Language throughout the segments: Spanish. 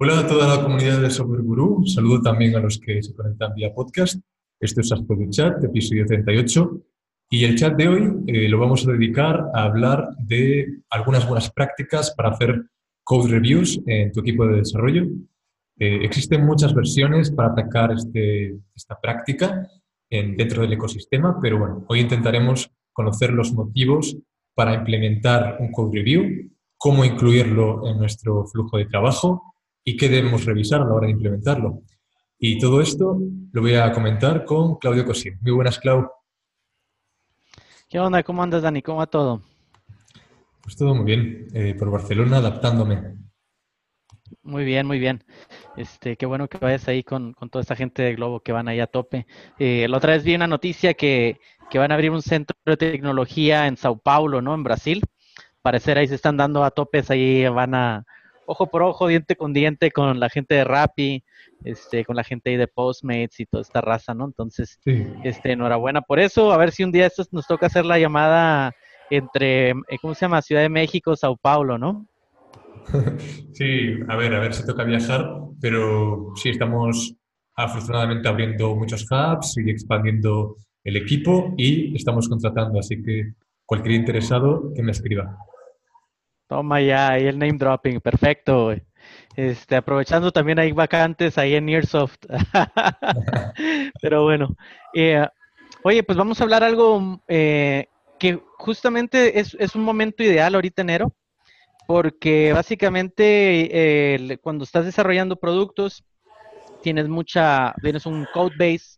Hola a toda la comunidad de Software Guru. Saludo también a los que se conectan vía podcast. Esto es Aspro Chat, episodio 38. Y el chat de hoy eh, lo vamos a dedicar a hablar de algunas buenas prácticas para hacer code reviews en tu equipo de desarrollo. Eh, existen muchas versiones para atacar este, esta práctica en, dentro del ecosistema, pero bueno, hoy intentaremos conocer los motivos para implementar un code review, cómo incluirlo en nuestro flujo de trabajo y qué debemos revisar a la hora de implementarlo. Y todo esto lo voy a comentar con Claudio Cosín. Muy buenas, Clau. ¿Qué onda? ¿Cómo andas, Dani? ¿Cómo va todo? Pues todo muy bien. Eh, por Barcelona, adaptándome. Muy bien, muy bien. Este, qué bueno que vayas ahí con, toda esta gente de Globo que van ahí a tope. Eh, la otra vez vi una noticia que, que, van a abrir un centro de tecnología en Sao Paulo, ¿no? En Brasil. Parecer ahí se están dando a topes, ahí van a, ojo por ojo, diente con diente con la gente de Rappi, este, con la gente de Postmates y toda esta raza, ¿no? Entonces, este, enhorabuena por eso. A ver si un día esto nos toca hacer la llamada entre, eh, ¿cómo se llama? Ciudad de México, Sao Paulo, ¿no? Sí, a ver, a ver si toca viajar, pero sí estamos afortunadamente abriendo muchos hubs y expandiendo el equipo y estamos contratando, así que cualquier interesado que me escriba. Toma ya, ahí el name dropping, perfecto. Este, aprovechando también hay vacantes ahí en Nearsoft. Pero bueno. Eh, oye, pues vamos a hablar algo eh, que justamente es, un momento ideal ahorita enero, porque básicamente eh, cuando estás desarrollando productos, tienes mucha, tienes un code base,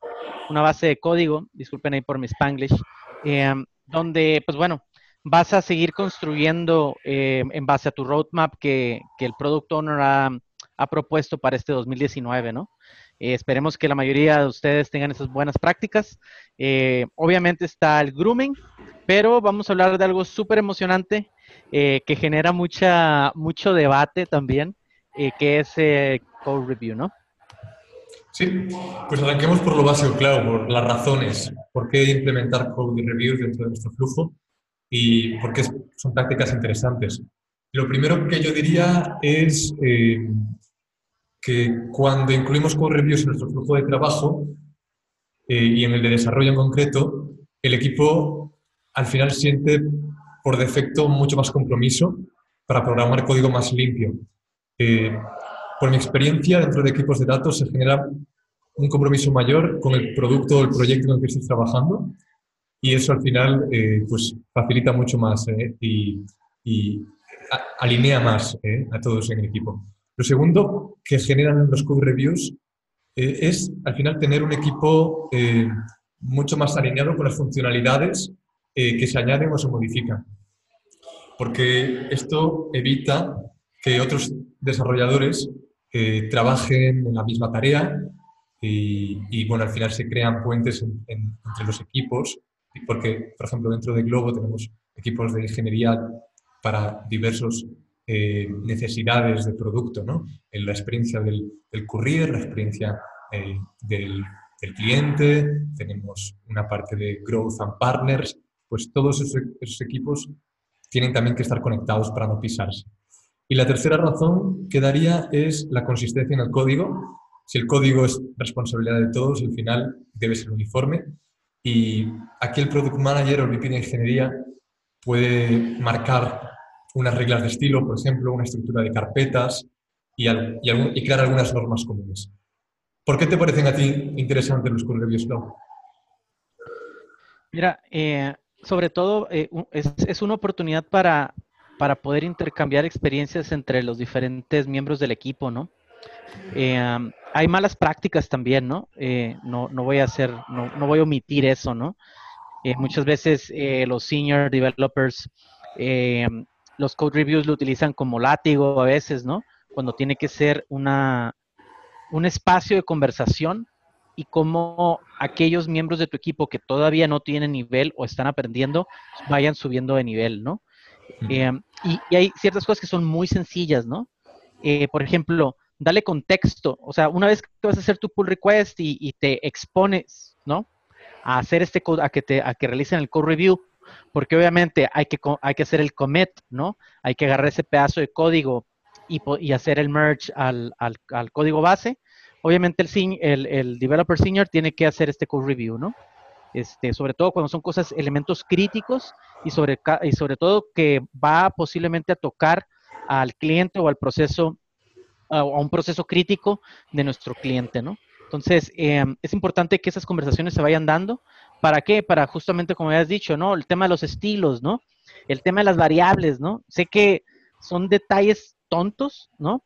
una base de código, disculpen ahí por mi spanglish, donde, pues bueno, vas a seguir construyendo eh, en base a tu roadmap que, el Product Owner ha, propuesto para este 2019, ¿no? Eh, esperemos que la mayoría de ustedes tengan esas buenas prácticas. Eh, obviamente está el grooming, pero vamos a hablar de algo súper emocionante que genera mucha, mucho debate también, que es Code Review, ¿no? Sí, pues arranquemos por lo básico, claro, por las razones. ¿Por qué implementar Code Review dentro de nuestro flujo? Y porque son prácticas interesantes. Lo primero que yo diría es eh, que cuando incluimos code reviews en nuestro flujo de trabajo eh, y en el de desarrollo en concreto, el equipo al final siente por defecto mucho más compromiso para programar código más limpio. Eh, por mi experiencia, dentro de equipos de datos se genera un compromiso mayor con el producto o el proyecto en el que estoy trabajando y eso al final eh, pues facilita mucho más eh, y, alinea más eh, a todos en el equipo. Lo segundo que generan los code reviews es al final tener un equipo mucho más alineado con las funcionalidades que se añaden o se modifican. Porque esto evita que otros desarrolladores trabajen en la misma tarea y, bueno, al final se crean puentes entre los equipos porque, por ejemplo, dentro de Globo tenemos equipos de ingeniería para diversas eh, necesidades de producto, ¿no? En la experiencia del, courier, la experiencia eh, del, cliente, tenemos una parte de Growth and Partners, pues todos esos, equipos tienen también que estar conectados para no pisarse. Y la tercera razón que daría es la consistencia en el código. Si el código es responsabilidad de todos, al final debe ser uniforme y aquí el Product Manager o el VP de Ingeniería puede marcar unas reglas de estilo, por ejemplo, una estructura de carpetas y, crear algunas normas comunes. ¿Por qué te parecen a ti interesantes los code reviews, Cloud? Mira, eh, sobre todo eh, es, es, una oportunidad para, para poder intercambiar experiencias entre los diferentes miembros del equipo, ¿no? Eh, hay malas prácticas también, ¿no? Eh, no, no voy a hacer, no, no, voy a omitir eso, ¿no? Eh, muchas veces los senior developers, los code reviews lo utilizan como látigo a veces, ¿no? Cuando tiene que ser una, un espacio de conversación y cómo aquellos miembros de tu equipo que todavía no tienen nivel o están aprendiendo vayan subiendo de nivel, ¿no? y, y, hay ciertas cosas que son muy sencillas, ¿no? por ejemplo, dale contexto. O sea, una vez que vas a hacer tu pull request y, te expones, ¿no? A hacer este a que te, a que realicen el code review, porque obviamente hay que, hay que hacer el commit, ¿no? Hay que agarrar ese pedazo de código y, hacer el merge al, código base. Obviamente el, el, developer senior tiene que hacer este code review, ¿no? Este, sobre todo cuando son cosas, elementos críticos y sobre, y sobre todo que va posiblemente a tocar al cliente o al proceso, a un proceso crítico de nuestro cliente, ¿no? Entonces, em, es importante que esas conversaciones se vayan dando. ¿Para qué? Para justamente, como habías dicho, ¿no? El tema de los estilos, ¿no? El tema de las variables, ¿no? Sé que son detalles tontos, ¿no?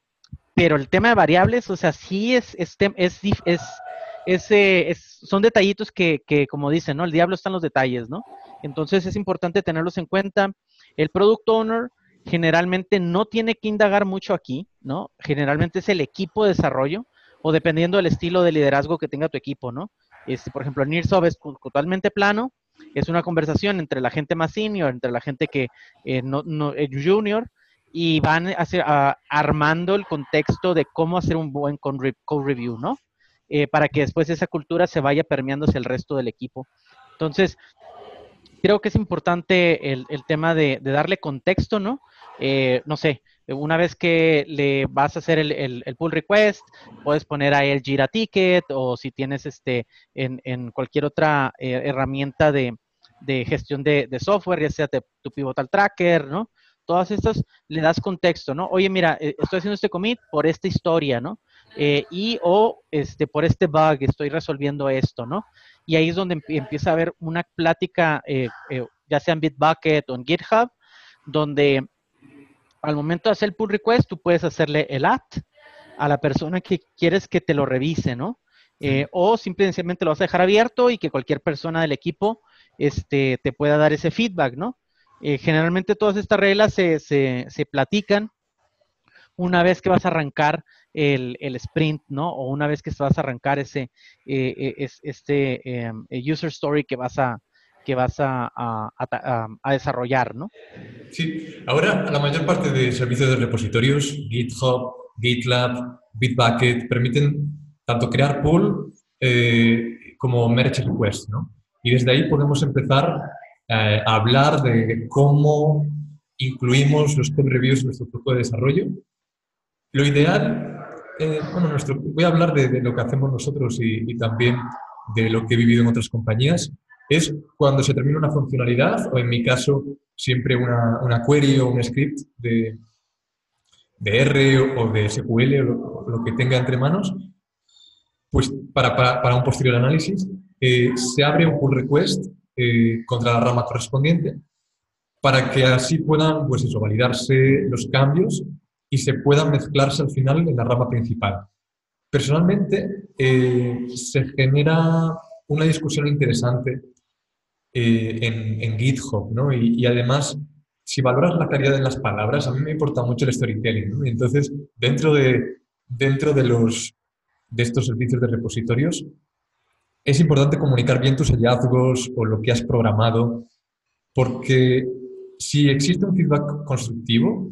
Pero el tema de variables, o sea, sí es, es, es, es, son detallitos que, que, como dicen, ¿no? El diablo está en los detalles, ¿no? Entonces es importante tenerlos en cuenta. El product owner generalmente no tiene que indagar mucho aquí, ¿no? Generalmente es el equipo de desarrollo o dependiendo del estilo de liderazgo que tenga tu equipo, ¿no? Este, por ejemplo, Nearsoft es totalmente plano, es una conversación entre la gente más senior, entre la gente que eh, no, no es junior, y van a armando el contexto de cómo hacer un buen code review, ¿no? Eh, para que después esa cultura se vaya permeando hacia el resto del equipo. Entonces, creo que es importante el, tema de, darle contexto, ¿no? Eh, no sé, una vez que le vas a hacer el, pull request, puedes poner ahí el Jira Ticket o si tienes este en, cualquier otra eh, herramienta de, gestión de, software, ya sea tu Pivotal Tracker, ¿no? Todas estas le das contexto, ¿no? Oye, mira, eh, estoy haciendo este commit por esta historia, ¿no? Eh, y o este, por este bug estoy resolviendo esto, ¿no? Y ahí es donde empieza a haber una plática, ya sea en Bitbucket o en GitHub, donde al momento de hacer el pull request, tú puedes hacerle el act a la persona que quieres que te lo revise, ¿no? Eh, o simplemente lo vas a dejar abierto y que cualquier persona del equipo este, te pueda dar ese feedback, ¿no? Eh, generalmente todas estas reglas se, se, platican una vez que vas a arrancar el, el, sprint, ¿no? O una vez que vas a arrancar ese eh, este em, user story que vas a, que vas a, a, desarrollar, ¿no? Sí, ahora la mayor parte de servicios de repositorios, GitHub, GitLab, Bitbucket, permiten tanto crear pull eh, como merge request, ¿no? Y desde ahí podemos empezar eh, a hablar de cómo incluimos los code reviews en nuestro flujo de desarrollo. Lo ideal, eh, bueno, nuestro, voy a hablar de, lo que hacemos nosotros y, y también de lo que he vivido en otras compañías. Es cuando se termina una funcionalidad, o en mi caso, siempre una, una query o un script de, de R o de SQL o lo, que tenga entre manos, pues para, para, un posterior análisis, eh, se abre un pull request eh, contra la rama correspondiente para que así puedan, pues eso, validarse los cambios y se puedan mezclarse al final en la rama principal. Personalmente, eh, se genera una discusión interesante eh, en, GitHub, ¿no? Y, además, si valoras la calidad de las palabras, a mí me importa mucho el storytelling, entonces, dentro de, dentro de, los, de estos servicios de repositorios, es importante comunicar bien tus hallazgos o lo que has programado, porque si existe un feedback constructivo,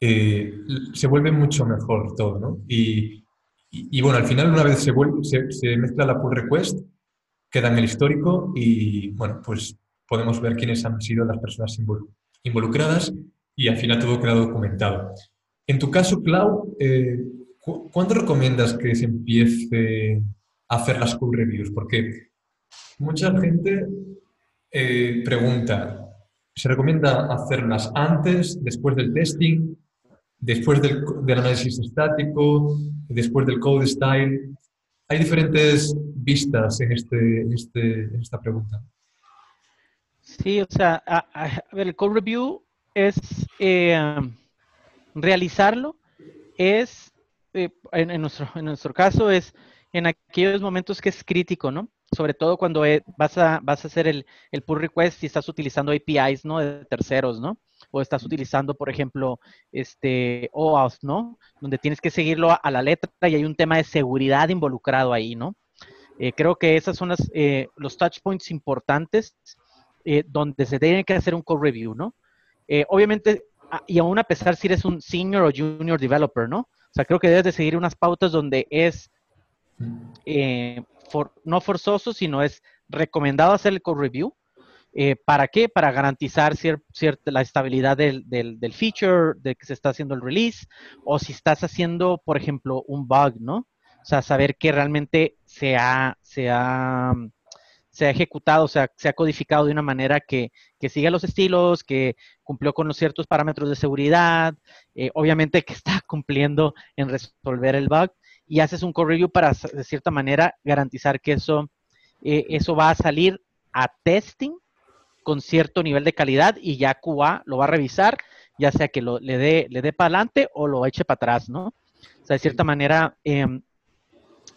eh, se vuelve mucho mejor todo, ¿no? Y, y, bueno, al final, una vez se, vuelve, se, se mezcla la pull request, queda en el histórico y, bueno, pues podemos ver quiénes han sido las personas involucradas y al final todo queda documentado. En tu caso, Clau, eh, ¿cuándo recomiendas que se empiece a hacer las code reviews? Porque mucha gente eh, pregunta, ¿se recomienda hacerlas antes, después del testing, después del, del análisis estático, después del code style? Hay diferentes vistas en, este, este, en esta pregunta. Sí, o sea, el code review es eh, realizarlo, es, eh, en, nuestro, en nuestro caso, es en aquellos momentos que es crítico, ¿no? Sobre todo cuando eh, vas, a, vas a hacer el, el pull request y estás utilizando APIs, ¿no? De terceros, ¿no? O estás utilizando, por ejemplo, este OAuth, ¿no? Donde tienes que seguirlo a la letra y hay un tema de seguridad involucrado ahí, ¿no? Eh, creo que esas son las, eh, los touch points importantes eh, donde se tiene que hacer un code review, ¿no? obviamente, y aún a pesar si eres un senior o junior developer, ¿no? O sea, creo que debes de seguir unas pautas donde es no forzoso, sino es recomendado hacer el code review. Eh, ¿Para qué? Para garantizar cierta la estabilidad del, feature, de que se está haciendo el release, o si estás haciendo, por ejemplo, un bug, ¿no? O sea, saber que realmente se ha, se ha, se ha ejecutado, o sea, se ha codificado de una manera que, que sigue los estilos, que cumplió con los ciertos parámetros de seguridad, eh, obviamente que está cumpliendo en resolver el bug, y haces un code review para, de cierta manera, garantizar que eso, eh, eso va a salir a testing con cierto nivel de calidad y ya QA lo va a revisar, ya sea que lo, le dé le dé para adelante o lo eche para atrás, ¿no? O sea, de cierta manera. Em,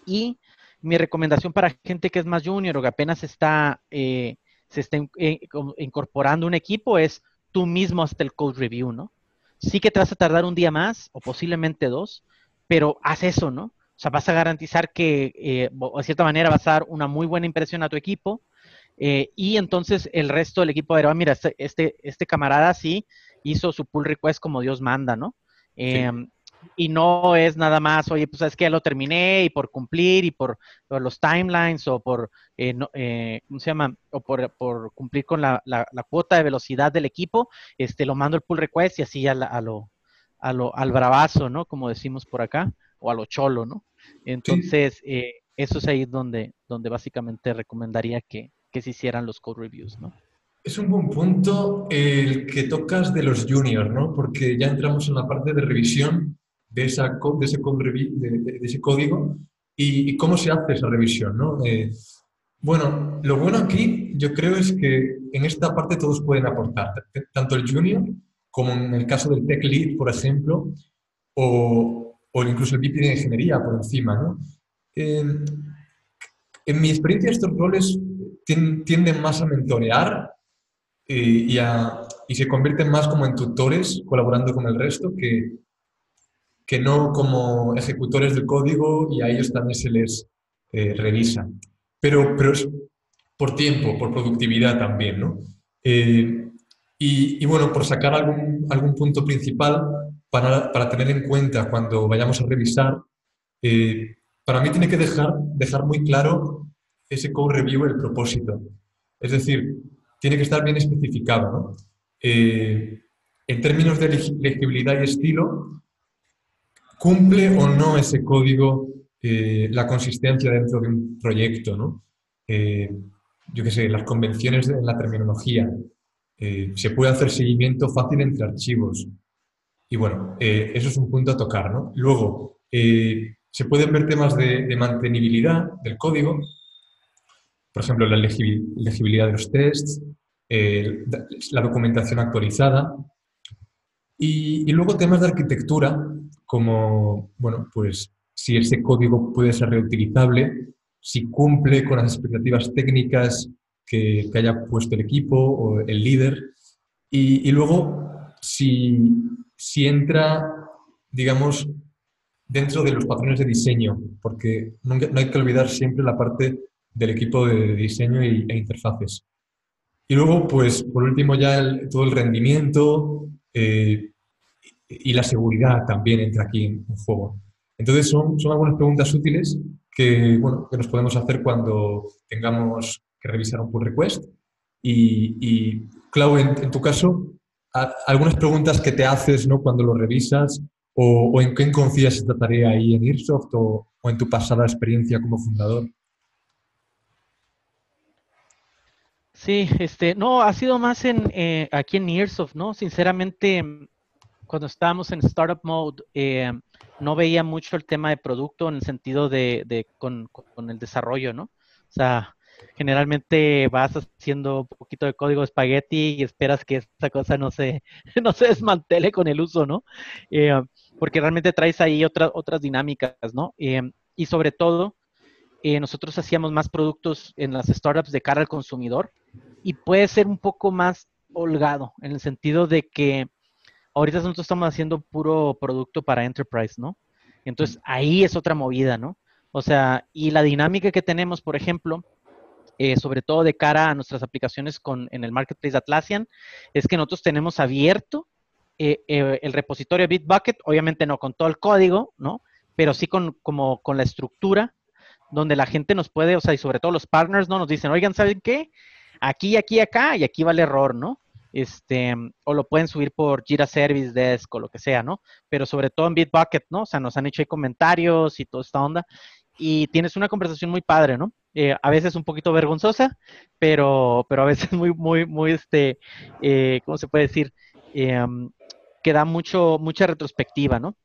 y mi recomendación para gente que es más junior o que apenas está, eh, se está eh, incorporando un equipo es tú mismo hasta el code review, ¿no? Sí que te vas a tardar un día más o posiblemente dos, pero haz eso, ¿no? O sea, vas a garantizar que eh, de cierta manera vas a dar una muy buena impresión a tu equipo, eh, y entonces el resto del equipo dirá, mira, este, este, este, camarada sí hizo su pull request como Dios manda, ¿no? Em, y no es nada más, oye, pues es que ya lo terminé y por cumplir y por, los timelines o por, eh, eh, ¿cómo se llama? O por, cumplir con la, cuota de velocidad del equipo, este, lo mando el pull request y así a, a lo, a lo, al bravazo, ¿no? Como decimos por acá, o a lo cholo, ¿no? Entonces, eso es ahí donde, donde básicamente recomendaría que, que se hicieran los code reviews, ¿no? Es un buen punto el que tocas de los juniors, ¿no? Porque ya entramos en la parte de revisión de, ese, código y, cómo se hace esa revisión, ¿no? Eh, bueno, lo bueno aquí yo creo es que en esta parte todos pueden aportar, tanto el junior como en el caso del tech lead, por ejemplo, o, o incluso el VP de ingeniería por encima, ¿no? Eh, en mi experiencia estos roles tienden más a mentorear eh, y, se convierten más como en tutores colaborando con el resto que, que no como ejecutores del código y a ellos también se les eh, revisa. Pero, pero es por tiempo, por productividad también, ¿no? Eh, y, bueno, por sacar algún, algún punto principal para, para, tener en cuenta cuando vayamos a revisar, para mí tiene que dejar, dejar muy claro ese code review el propósito. Es decir, tiene que estar bien especificado. ¿no? Eh, en términos de legibilidad y estilo, ¿cumple o no ese código eh, la consistencia dentro de un proyecto? ¿no? Eh, yo qué sé, las convenciones en la terminología. se puede hacer seguimiento fácil entre archivos. Y bueno, eso es un punto a tocar. ¿no? Luego, se pueden ver temas de, de mantenibilidad del código, por ejemplo, la legibilidad de los tests, eh, la documentación actualizada. Y, luego temas de arquitectura como, bueno, pues si ese código puede ser reutilizable, si cumple con las expectativas técnicas que, haya puesto el equipo o el líder. Y, luego si, si entra, digamos, dentro de los patrones de diseño, porque no, hay que olvidar siempre la parte del equipo de diseño e interfaces. Y luego, pues, por último, ya todo el rendimiento eh, y la seguridad también entra aquí en, juego. Entonces, son, son algunas preguntas útiles que, bueno, que nos podemos hacer cuando tengamos que revisar un pull request. Y, y Clau, en, tu caso, algunas preguntas que te haces ¿no? cuando lo revisas o, en qué confías esta tarea ahí en Airsoft o en tu pasada experiencia como fundador. Sí, este, no, ha sido más en eh, aquí en Airsoft, ¿no? Sinceramente, cuando estábamos en Startup Mode, eh, no veía mucho el tema de producto en el sentido de, de con, con, el desarrollo, ¿no? O sea, generalmente vas haciendo un poquito de código espagueti y esperas que esa cosa no se, no se desmantele con el uso, ¿no? Eh, porque realmente traes ahí otras otras dinámicas, ¿no? y sobre todo, nosotros hacíamos más productos en las startups de cara al consumidor y puede ser un poco más holgado, en el sentido de que ahorita nosotros estamos haciendo puro producto para enterprise, ¿no? Entonces ahí es otra movida, ¿no? O sea, y la dinámica que tenemos, por ejemplo, eh, sobre todo de cara a nuestras aplicaciones con, en el marketplace Atlassian, es que nosotros tenemos abierto eh, eh, el repositorio Bitbucket, obviamente no con todo el código, ¿no? Pero sí con, como, con la estructura donde la gente nos puede, o sea, y sobre todo los partners, ¿no? Nos dicen, oigan, ¿saben qué? aquí, aquí, acá, y aquí va el error, ¿no? Este, o lo pueden subir por Jira Service Desk o lo que sea, ¿no? Pero sobre todo en Bitbucket, ¿no? O sea, nos han hecho ahí comentarios y toda esta onda. Y tienes una conversación muy padre, ¿no? Eh, a veces un poquito vergonzosa, pero, pero a veces muy, muy, muy, este, eh, ¿cómo se puede decir? Eh, que da mucho, mucha retrospectiva, ¿no?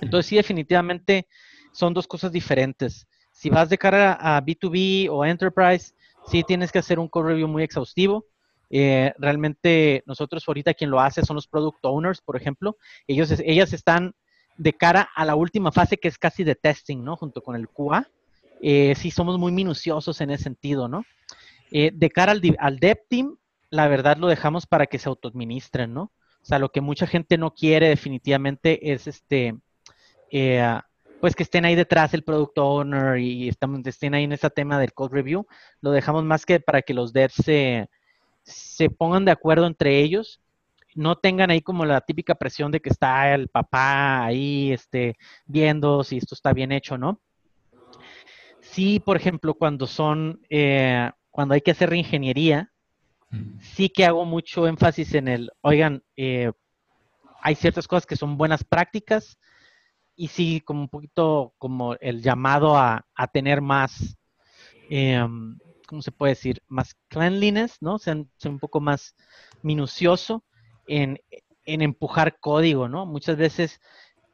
Entonces sí, definitivamente son dos cosas diferentes. Si vas de cara a B2B o Enterprise, sí tienes que hacer un code review muy exhaustivo. Eh, realmente nosotros ahorita quien lo hace son los product owners, por ejemplo. Ellos, ellas están de cara a la última fase que es casi de testing, ¿no? Junto con el QA. Eh, sí somos muy minuciosos en ese sentido, ¿no? Eh, de cara al, al dev team, la verdad lo dejamos para que se autoadministren, ¿no? O sea, lo que mucha gente no quiere definitivamente es este, pues que estén ahí detrás el product owner y estamos, estén ahí en ese tema del code review. Lo dejamos más que para que los devs se, se pongan de acuerdo entre ellos no tengan ahí como la típica presión de que está el papá ahí este, viendo si esto está bien hecho, ¿no? Sí, por ejemplo, cuando son, eh, cuando hay que hacer reingeniería, sí que hago mucho énfasis en el, oigan, eh, hay ciertas cosas que son buenas prácticas y sí, como un poquito como el llamado a, tener más, em, ¿cómo se puede decir? Más cleanliness, ¿no? Ser, un poco más minucioso en, en empujar código, ¿no? Muchas veces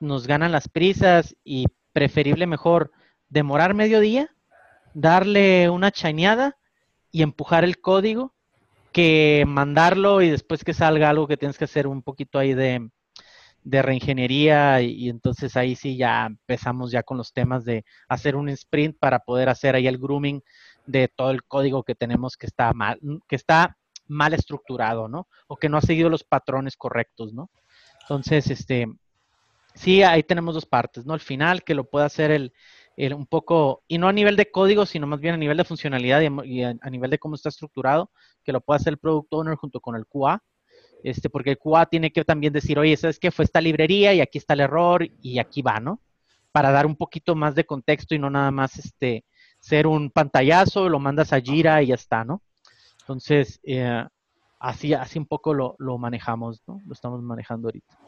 nos ganan las prisas y preferible mejor demorar medio día, darle una chañada y empujar el código que mandarlo y después que salga algo que tienes que hacer un poquito ahí de, reingeniería y, entonces ahí sí ya empezamos ya con los temas de hacer un sprint para poder hacer ahí el grooming de todo el código que tenemos que está mal, que está mal estructurado, ¿no? O que no ha seguido los patrones correctos, ¿no? Entonces, este, sí, ahí tenemos dos partes, ¿no? El final, que lo puede hacer el, un poco, y no a nivel de código, sino más bien a nivel de funcionalidad y, a, nivel de cómo está estructurado, que lo pueda hacer el Product Owner junto con el QA, este, porque el QA tiene que también decir, oye, ¿sabes qué? Fue esta librería y aquí está el error y aquí va, ¿no? Para dar un poquito más de contexto y no nada más este, ser un pantallazo, lo mandas a Jira y ya está, ¿no? Entonces, eh, así, así un poco lo, lo manejamos, ¿no? Lo estamos manejando ahorita.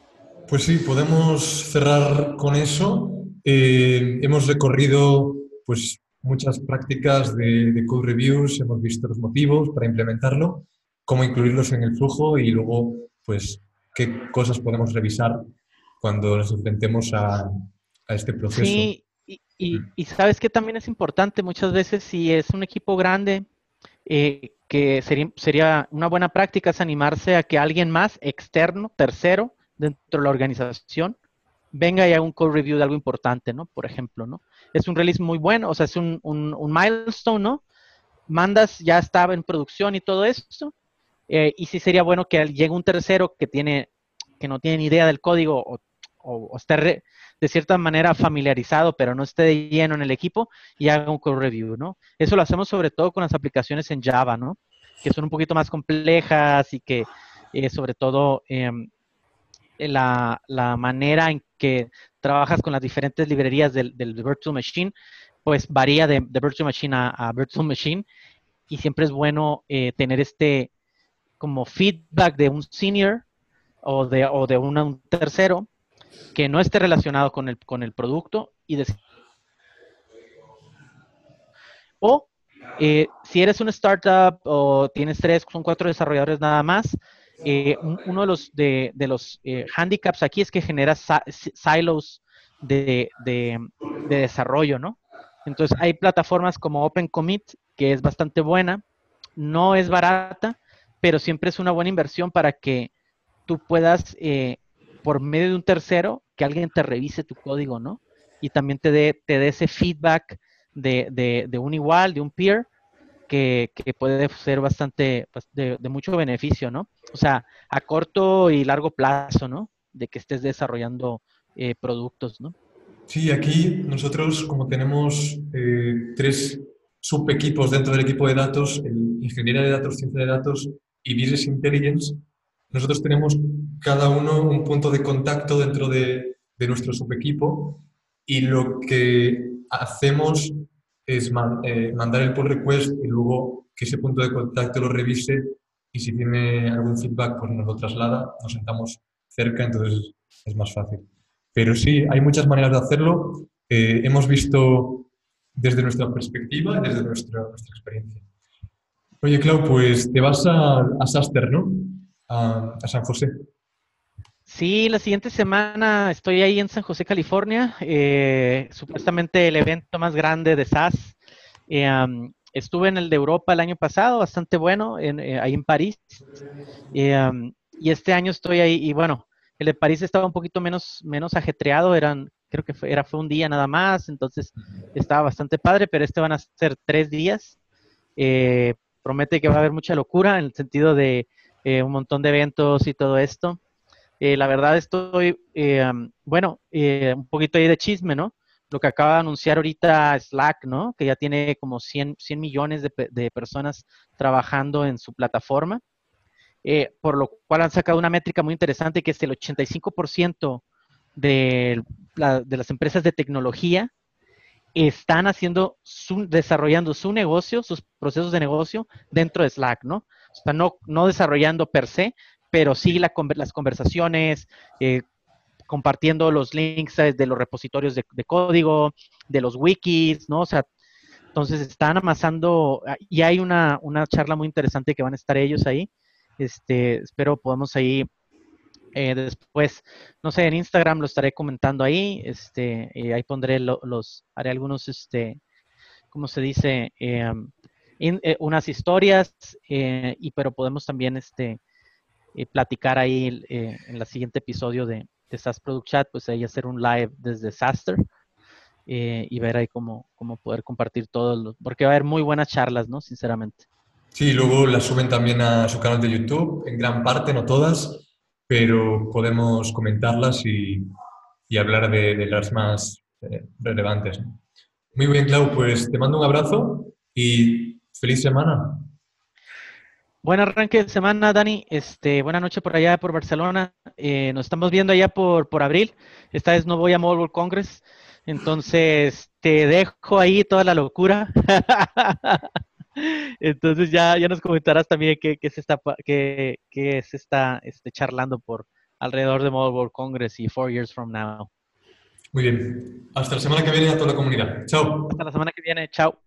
Pues sí, podemos cerrar con eso. Eh, hemos recorrido pues, muchas prácticas de, code reviews, hemos visto los motivos para implementarlo, cómo incluirlos en el flujo y luego pues, qué cosas podemos revisar cuando nos enfrentemos a, este proceso. Sí, y, y, sabes que también es importante muchas veces si es un equipo grande, eh, que sería, sería una buena práctica es animarse a que alguien más externo, tercero, dentro de la organización venga y haga un code review de algo importante, ¿no? Por ejemplo, ¿no? Es un release muy bueno, o sea, es un, un, milestone, ¿no? Mandas, ya estaba en producción y todo esto, eh, y sí sería bueno que llegue un tercero que tiene, que no tiene ni idea del código o, o, esté de cierta manera familiarizado, pero no esté de lleno en el equipo y haga un code review, ¿no? Eso lo hacemos sobre todo con las aplicaciones en Java, ¿no? Que son un poquito más complejas y que eh, sobre todo em, la, manera en que trabajas con las diferentes librerías del, Virtual Machine, pues varía de, Virtual Machine a, Virtual Machine y siempre es bueno eh, tener este como feedback de un senior o de, o de un tercero que no esté relacionado con el, con el producto y decir, o eh, si eres una startup o tienes tres, son cuatro desarrolladores nada más, eh, uno de los, de, los eh, handicaps aquí es que genera silos de, desarrollo, ¿no? Entonces hay plataformas como Open Commit, que es bastante buena, no es barata, pero siempre es una buena inversión para que tú puedas, eh, por medio de un tercero, que alguien te revise tu código, ¿no? Y también te dé, te dé ese feedback de, de un igual, de un peer, que, puede ser bastante pues, de, mucho beneficio, ¿no? O sea, a corto y largo plazo, ¿no? De que estés desarrollando eh, productos, ¿no? Sí, aquí nosotros como tenemos eh, tres subequipos dentro del equipo de datos, el ingeniería de datos, ciencia de datos y business intelligence, nosotros tenemos cada uno un punto de contacto dentro de, de nuestro subequipo y lo que hacemos es eh, mandar el pull request y luego que ese punto de contacto lo revise y si tiene algún feedback pues nos lo traslada, nos sentamos cerca, entonces es más fácil. Pero sí, hay muchas maneras de hacerlo. Eh, hemos visto desde nuestra perspectiva y desde nuestra, nuestra experiencia. Oye, Clau, pues te vas a, a Saster, ¿no? A, San José. Sí, la siguiente semana estoy ahí en San José, California. Eh, supuestamente el evento más grande de SAS. Eh, estuve en el de Europa el año pasado, bastante bueno, en, eh, ahí en París. y este año estoy ahí, y bueno, el de París estaba un poquito menos, menos ajetreado, eran, creo que fue, era, fue un día nada más, entonces estaba bastante padre, pero este van a ser tres días promete que va a haber mucha locura en el sentido de eh, un montón de eventos y todo esto. Eh, la verdad estoy, eh, bueno, un poquito ahí de chisme, ¿no? Lo que acaba de anunciar ahorita Slack, ¿no? Que ya tiene como 100, 100 millones de, personas trabajando en su plataforma, por lo cual han sacado una métrica muy interesante que es el 85% de, de las empresas de tecnología están haciendo, su, desarrollando su negocio, sus procesos de negocio dentro de Slack, ¿no? O sea, no, no desarrollando per se, pero sí las conversaciones, eh, compartiendo los links de los repositorios de, código, de los wikis, ¿no? O sea, entonces están amasando, ah, y hay una, una charla muy interesante que van a estar ellos ahí. Este, espero podamos ahí eh, después, no sé, en Instagram lo estaré comentando ahí. Este, ahí pondré los, haré algunos, este, ¿cómo se dice? Eh, eh, unas historias, y pero podemos también, este, platicar ahí en el siguiente episodio de, de SAS Product Chat, pues ahí hacer un live desde Saster. y ver ahí cómo, cómo poder compartir todos porque va a haber muy buenas charlas, ¿no? Sinceramente. Sí, luego las suben también a su canal de YouTube, en gran parte, no todas, pero podemos comentarlas y, hablar de, las más eh, relevantes. Muy bien, Clau, pues te mando un abrazo y feliz semana. Buen arranque de semana, Dani. Este, buena noche por allá, por Barcelona. Eh, nos estamos viendo allá por, por abril. Esta vez no voy a Mobile World Congress. Entonces, te dejo ahí toda la locura. Entonces ya, ya nos comentarás también qué, se está, qué, se está este, charlando por alrededor de Mobile World Congress y Four Years From Now. Muy bien. Hasta la semana que viene a toda la comunidad. Chao. Hasta la semana que viene. Chao.